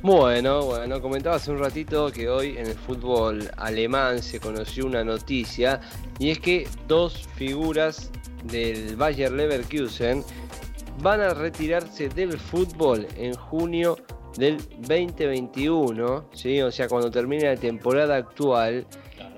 Bueno, bueno, comentaba hace un ratito que hoy en el fútbol alemán se conoció una noticia y es que dos figuras del Bayer Leverkusen van a retirarse del fútbol en junio del 2021, ¿sí? o sea, cuando termine la temporada actual.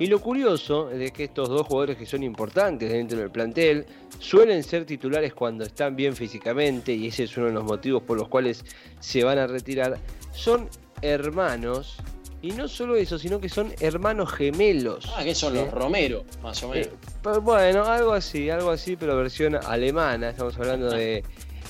Y lo curioso es que estos dos jugadores que son importantes dentro del plantel suelen ser titulares cuando están bien físicamente y ese es uno de los motivos por los cuales se van a retirar. Son hermanos y no solo eso, sino que son hermanos gemelos. Ah, que son los ¿Eh? Romero, más o menos. Eh, bueno, algo así, algo así, pero versión alemana. Estamos hablando de,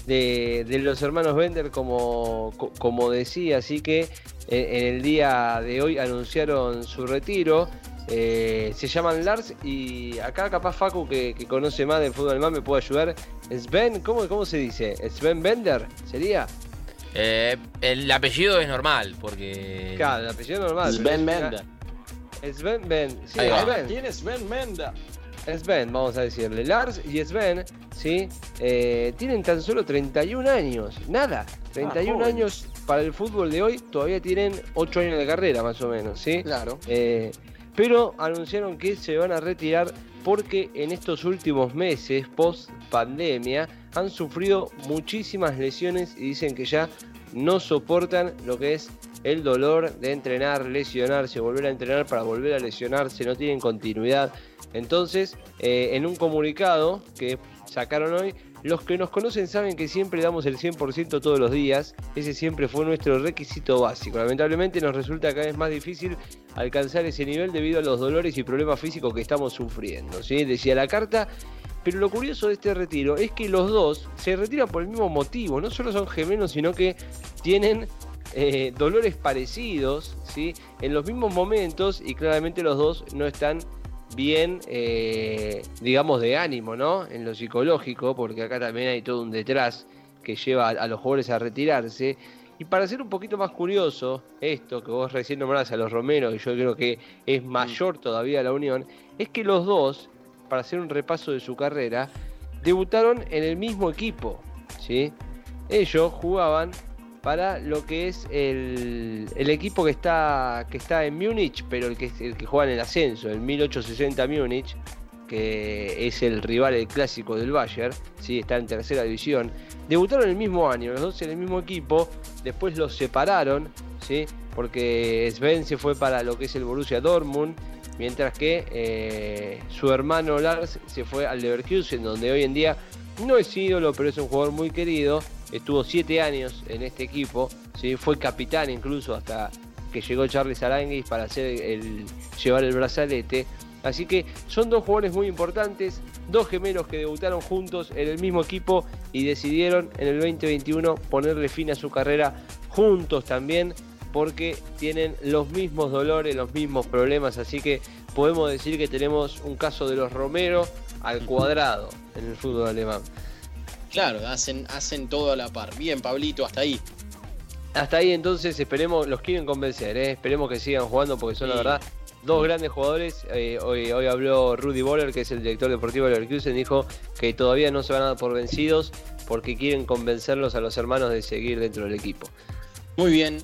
de, los hermanos Bender, como, como decía. Así que eh, en el día de hoy anunciaron su retiro. Eh, se llaman Lars y acá capaz Facu que, conoce más del fútbol alemán me puede ayudar. Sven, ¿cómo, cómo se dice? ¿Sven Bender sería? Eh, el apellido es normal, porque... Claro, el apellido es normal. Sven Bender. Sven Ben. Sí, Sven. ¿Quién es Sven Bender? Sven, vamos a decirle. Lars y Sven, ¿sí? Eh, tienen tan solo 31 años. Nada. 31 ah, años para el fútbol de hoy. Todavía tienen 8 años de carrera, más o menos, ¿sí? Claro pero anunciaron que se van a retirar porque en estos últimos meses, post pandemia, han sufrido muchísimas lesiones y dicen que ya no soportan lo que es el dolor de entrenar, lesionarse, volver a entrenar para volver a lesionarse, no tienen continuidad. Entonces, eh, en un comunicado que sacaron hoy, los que nos conocen saben que siempre damos el 100% todos los días, ese siempre fue nuestro requisito básico. Lamentablemente nos resulta cada vez más difícil alcanzar ese nivel debido a los dolores y problemas físicos que estamos sufriendo. ¿sí? Decía la carta, pero lo curioso de este retiro es que los dos se retiran por el mismo motivo, no solo son gemelos, sino que tienen eh, dolores parecidos, ¿sí? en los mismos momentos y claramente los dos no están bien, eh, digamos, de ánimo, ¿no? En lo psicológico, porque acá también hay todo un detrás que lleva a, los jugadores a retirarse. Y para ser un poquito más curioso, esto que vos recién nombrás a los Romero, y yo creo que es mayor todavía la unión, es que los dos, para hacer un repaso de su carrera, debutaron en el mismo equipo, ¿sí? Ellos jugaban para lo que es el, equipo que está, que está en Múnich, pero el que, el que juega en el ascenso, el 1860 Múnich, que es el rival el clásico del Bayern, ¿sí? está en tercera división. Debutaron el mismo año, los dos en el mismo equipo, después los separaron, ¿sí? porque Sven se fue para lo que es el Borussia Dortmund, mientras que eh, su hermano Lars se fue al Leverkusen, donde hoy en día no es ídolo, pero es un jugador muy querido estuvo siete años en este equipo, fue capitán incluso hasta que llegó Charles Aranguis para hacer el, llevar el brazalete. Así que son dos jugadores muy importantes, dos gemelos que debutaron juntos en el mismo equipo y decidieron en el 2021 ponerle fin a su carrera juntos también porque tienen los mismos dolores, los mismos problemas, así que podemos decir que tenemos un caso de los Romero al cuadrado en el fútbol alemán. Claro, hacen, hacen todo a la par. Bien, Pablito, hasta ahí. Hasta ahí entonces esperemos, los quieren convencer, ¿eh? esperemos que sigan jugando porque son la verdad dos grandes jugadores. Eh, hoy, hoy habló Rudy Boller, que es el director deportivo de Leverkusen, dijo que todavía no se van a dar por vencidos porque quieren convencerlos a los hermanos de seguir dentro del equipo. Muy bien,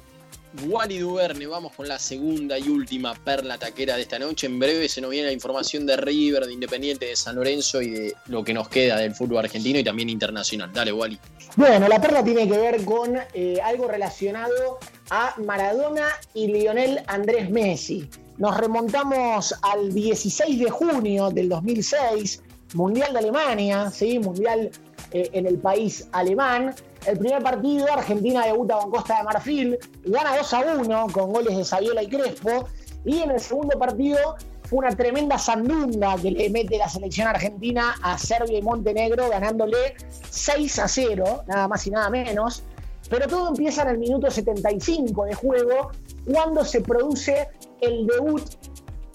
Wally Duverne, vamos con la segunda y última perla taquera de esta noche. En breve se nos viene la información de River, de Independiente, de San Lorenzo y de lo que nos queda del fútbol argentino y también internacional. Dale, Wally. Bueno, la perla tiene que ver con eh, algo relacionado a Maradona y Lionel Andrés Messi. Nos remontamos al 16 de junio del 2006, Mundial de Alemania, ¿sí? Mundial eh, en el país alemán. El primer partido, Argentina debuta con Costa de Marfil, gana 2 a 1 con goles de Saviola y Crespo. Y en el segundo partido fue una tremenda sandunda que le mete la selección argentina a Serbia y Montenegro, ganándole 6 a 0, nada más y nada menos. Pero todo empieza en el minuto 75 de juego, cuando se produce el debut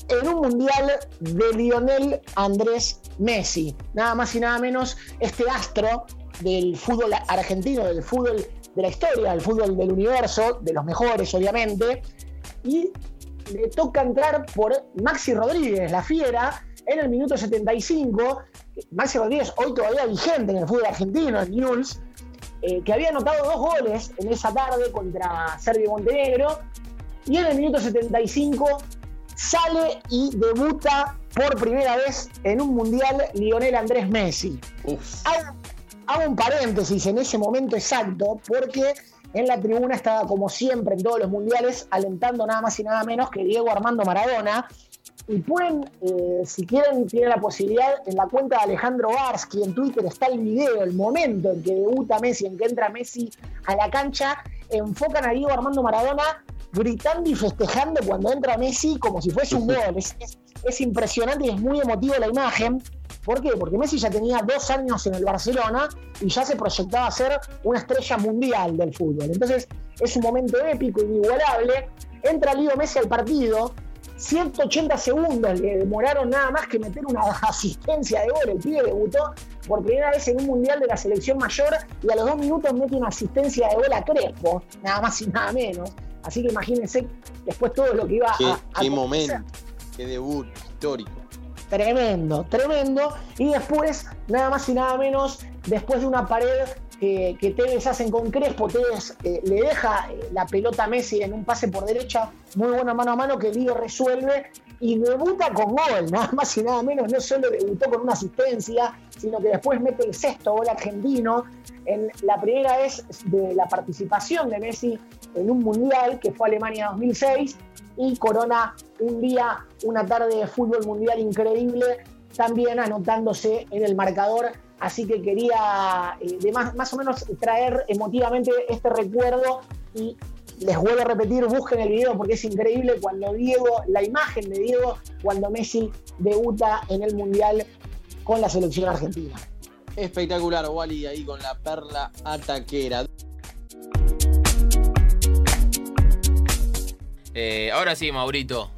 en un mundial de Lionel Andrés Messi. Nada más y nada menos este astro del fútbol argentino, del fútbol de la historia, del fútbol del universo, de los mejores obviamente, y le toca entrar por Maxi Rodríguez, la fiera, en el minuto 75. Maxi Rodríguez, hoy todavía vigente en el fútbol argentino, en News, eh, que había anotado dos goles en esa tarde contra Serbia y Montenegro. Y en el minuto 75 sale y debuta por primera vez en un mundial Lionel Andrés Messi. Hago, hago, un paréntesis en ese momento exacto porque en la tribuna estaba como siempre en todos los mundiales alentando nada más y nada menos que Diego Armando Maradona. Y pueden, eh, si quieren, tienen la posibilidad, en la cuenta de Alejandro Barsky en Twitter está el video, el momento en que debuta Messi, en que entra Messi a la cancha, enfocan a Diego Armando Maradona gritando y festejando cuando entra Messi como si fuese un gol. Es, impresionante y es muy emotivo la imagen. ¿Por qué? Porque Messi ya tenía dos años en el Barcelona y ya se proyectaba a ser una estrella mundial del fútbol. Entonces es un momento épico, inigualable. Entra Leo Messi al partido, 180 segundos le demoraron nada más que meter una asistencia de gol. El pibe debutó por primera vez en un mundial de la selección mayor y a los dos minutos mete una asistencia de gol a Crespo, nada más y nada menos. Así que imagínense después todo lo que iba a, Qué momento, qué debut histórico. Tremendo, tremendo. Y después, nada más y nada menos, después de una pared que, Tevez hacen con Crespo, Tevez eh, le deja eh, la pelota a Messi en un pase por derecha, muy buena mano a mano, que Lío resuelve y debuta con gol, nada más y nada menos. No solo debutó con una asistencia, sino que después mete el sexto gol argentino en la primera vez de la participación de Messi en un mundial que fue Alemania 2006 y corona un día, una tarde de fútbol mundial increíble, también anotándose en el marcador. Así que quería eh, de más, más o menos traer emotivamente este recuerdo y les vuelvo a repetir, busquen el video porque es increíble cuando Diego, la imagen de Diego, cuando Messi debuta en el Mundial con la selección argentina. Espectacular, Wally, ahí con la perla ataquera. Eh, ahora sí, Maurito,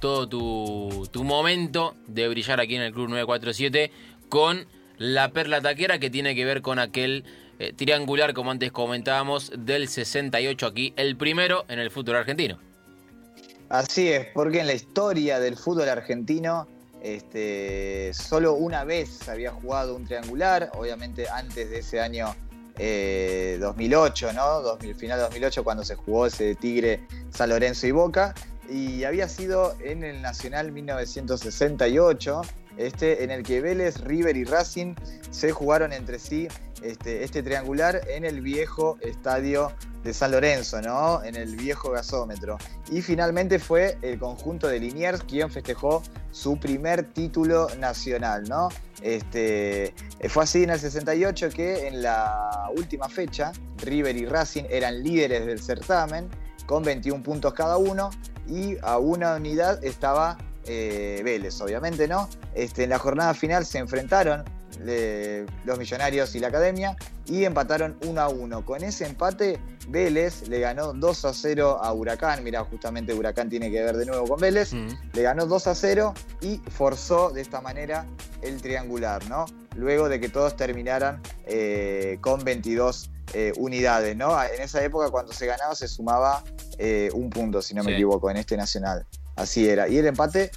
todo tu, momento de brillar aquí en el Club 947 con la perla taquera que tiene que ver con aquel eh, triangular, como antes comentábamos, del 68 aquí, el primero en el fútbol argentino. Así es, porque en la historia del fútbol argentino este, solo una vez había jugado un triangular, obviamente antes de ese año 2008, eh, ¿no? 2000, final 2008 cuando se jugó ese Tigre San Lorenzo y Boca. Y había sido en el Nacional 1968, este, en el que Vélez, River y Racing se jugaron entre sí este, este triangular en el viejo estadio de San Lorenzo, ¿no? En el viejo gasómetro. Y finalmente fue el conjunto de Liniers quien festejó su primer título nacional, ¿no? Este, fue así en el 68 que en la última fecha River y Racing eran líderes del certamen con 21 puntos cada uno y a una unidad estaba eh, Vélez, obviamente, ¿no? Este, en la jornada final se enfrentaron los Millonarios y la Academia y empataron 1 a 1. Con ese empate, Vélez le ganó 2 a 0 a Huracán. Mira, justamente Huracán tiene que ver de nuevo con Vélez. Mm. Le ganó 2 a 0 y forzó de esta manera el triangular, ¿no? Luego de que todos terminaran eh, con 22 eh, unidades, ¿no? En esa época, cuando se ganaba, se sumaba eh, un punto, si no me equivoco, en este nacional. Así era. Y el empate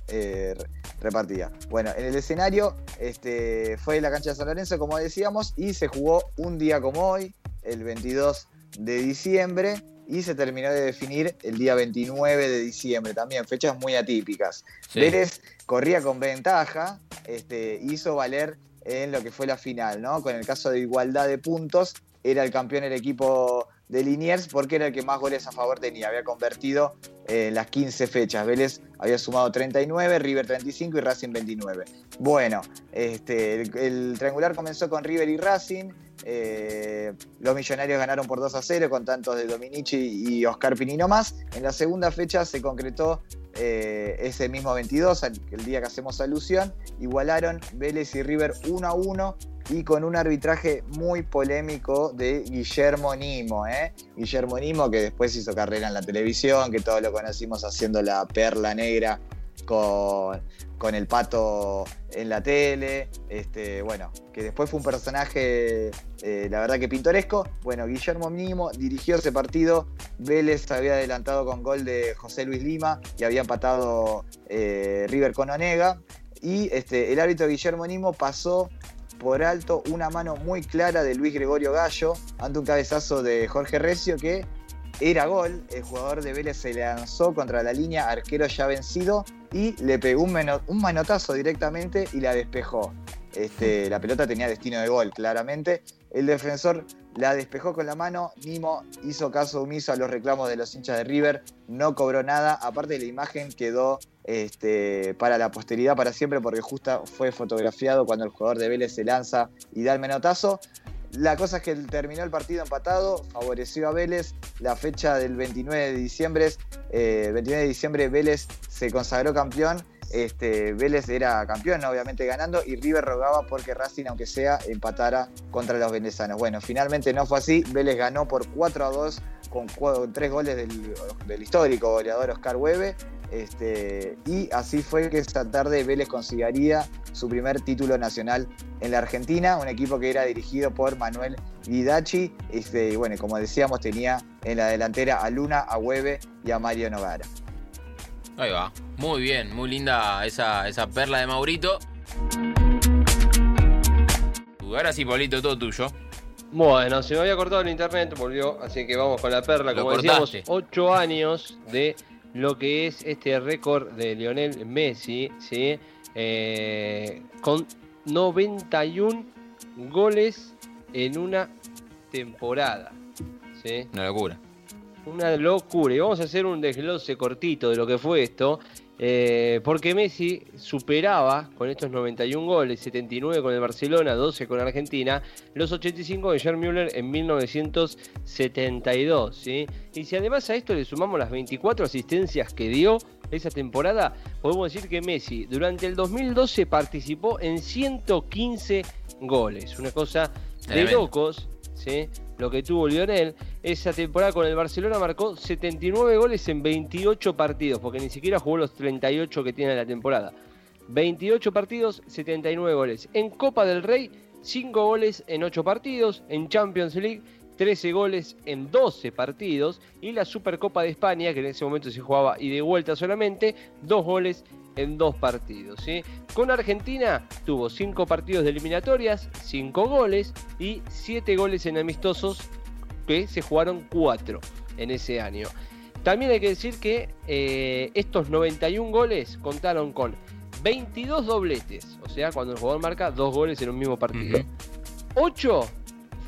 repartía. Bueno, en el escenario este, fue la cancha de San Lorenzo, como decíamos, y se jugó un día como hoy, el 22 de diciembre, y se terminó de definir el día 29 de diciembre, también fechas muy atípicas. Vélez corría con ventaja, este, hizo valer en lo que fue la final, ¿no? Con el caso de igualdad de puntos, era el campeón el equipo de Liniers porque era el que más goles a favor tenía. Había convertido en las 15 fechas. Vélez había sumado 39, River 35 y Racing 29. Bueno, este, el, triangular comenzó con River y Racing. Eh, los millonarios ganaron por 2 a 0 con tantos de Dominici y Oscar Pinino más. En la segunda fecha se concretó eh, ese mismo 22, el día que hacemos alusión, igualaron Vélez y River 1 a 1 y con un arbitraje muy polémico de Guillermo Nimo. ¿eh? Guillermo Nimo, que después hizo carrera en la televisión, que todos lo conocimos haciendo la perla negra con, con el pato en la tele. Este, bueno, que después fue un personaje, eh, la verdad que pintoresco. Bueno, Guillermo Nimo dirigió ese partido. Vélez había adelantado con gol de José Luis Lima y había empatado eh, River con Onega. Y este, el árbitro Guillermo Nimo pasó por alto una mano muy clara de Luis Gregorio Gallo ante un cabezazo de Jorge Recio que era gol. El jugador de Vélez se lanzó contra la línea, arquero ya vencido, y le pegó un, un manotazo directamente y la despejó. Este, la pelota tenía destino de gol, claramente. El defensor la despejó con la mano. Nimo hizo caso omiso a los reclamos de los hinchas de River. No cobró nada. Aparte, la imagen quedó este, para la posteridad para siempre porque justo fue fotografiado cuando el jugador de Vélez se lanza y da el menotazo. La cosa es que terminó el partido empatado, favoreció a Vélez. La fecha del 29 de diciembre, 29 eh, de diciembre Vélez se consagró campeón. Este, Vélez era campeón, obviamente ganando, y River rogaba porque Racing, aunque sea, empatara contra los venezanos. Bueno, finalmente no fue así. Vélez ganó por 4 a 2 con, tres goles del, del histórico goleador Oscar Hueve. Este, y así fue que esta tarde Vélez conseguiría su primer título nacional en la Argentina, un equipo que era dirigido por Manuel Guidachi. Este, y bueno, como decíamos, tenía en la delantera a Luna, a Hueve y a Mario Novara. Ahí va, muy bien, muy linda esa, esa perla de Maurito. Ahora sí, Paulito, todo tuyo. Bueno, se me había cortado el internet, volvió, así que vamos con la perla. Como decíamos, 8 años de lo que es este récord de Lionel Messi, ¿sí? Eh, con 91 goles en una temporada. ¿sí? Una locura. Una locura. Y vamos a hacer un desglose cortito de lo que fue esto. Eh, porque Messi superaba con estos 91 goles, 79 con el Barcelona, 12 con Argentina, los 85 de Jerry Müller en 1972. ¿sí? Y si además a esto le sumamos las 24 asistencias que dio esa temporada, podemos decir que Messi durante el 2012 participó en 115 goles. Una cosa de locos. Lo que tuvo Lionel. Esa temporada con el Barcelona marcó 79 goles en 28 partidos, porque ni siquiera jugó los 38 que tiene la temporada. 28 partidos, 79 goles. En Copa del Rey, 5 goles en 8 partidos. En Champions League, 13 goles en 12 partidos. Y la Supercopa de España, que en ese momento se jugaba y de vuelta solamente, 2 goles en 2 partidos. ¿sí? Con Argentina tuvo 5 partidos de eliminatorias, 5 goles y 7 goles en amistosos que se jugaron 4 en ese año. También hay que decir que eh, estos 91 goles contaron con 22 dobletes, o sea, cuando el jugador marca 2 goles en un mismo partido. 8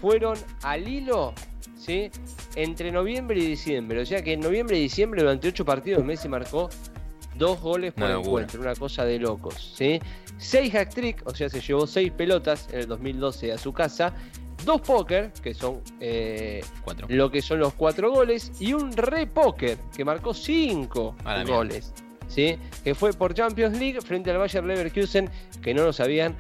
fueron al hilo ¿sí? entre noviembre y diciembre. O sea que en noviembre y diciembre, durante 8 partidos, Messi marcó dos goles por encuentro, una cosa de locos. ¿sí? Seis hat-trick, o sea, se llevó seis pelotas en el 2012 a su casa. Dos póker, que son eh, lo que son los cuatro goles, y un re-póker, que marcó cinco goles. ¿sí? Que fue por Champions League frente al Bayer Leverkusen, que no lo sabían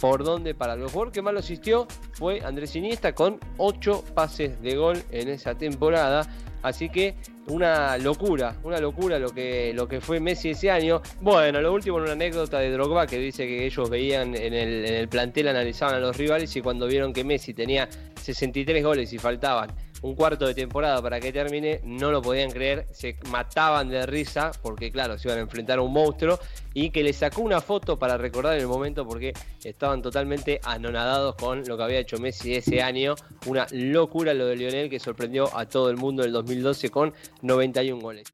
por dónde para el jugador que más lo asistió fue Andrés Iniesta con ocho pases de gol en esa temporada. Así que una locura, una locura lo que, lo que fue Messi ese año. Bueno, lo último, una anécdota de Drogba que dice que ellos veían en el, en el plantel, analizaban a los rivales y cuando vieron que Messi tenía 63 goles y faltaban un cuarto de temporada para que termine, no lo podían creer, se mataban de risa porque claro, se iban a enfrentar a un monstruo y que le sacó una foto para recordar el momento porque estaban totalmente anonadados con lo que había hecho Messi ese año, una locura lo de Lionel que sorprendió a todo el mundo en el 2012 con 91 goles.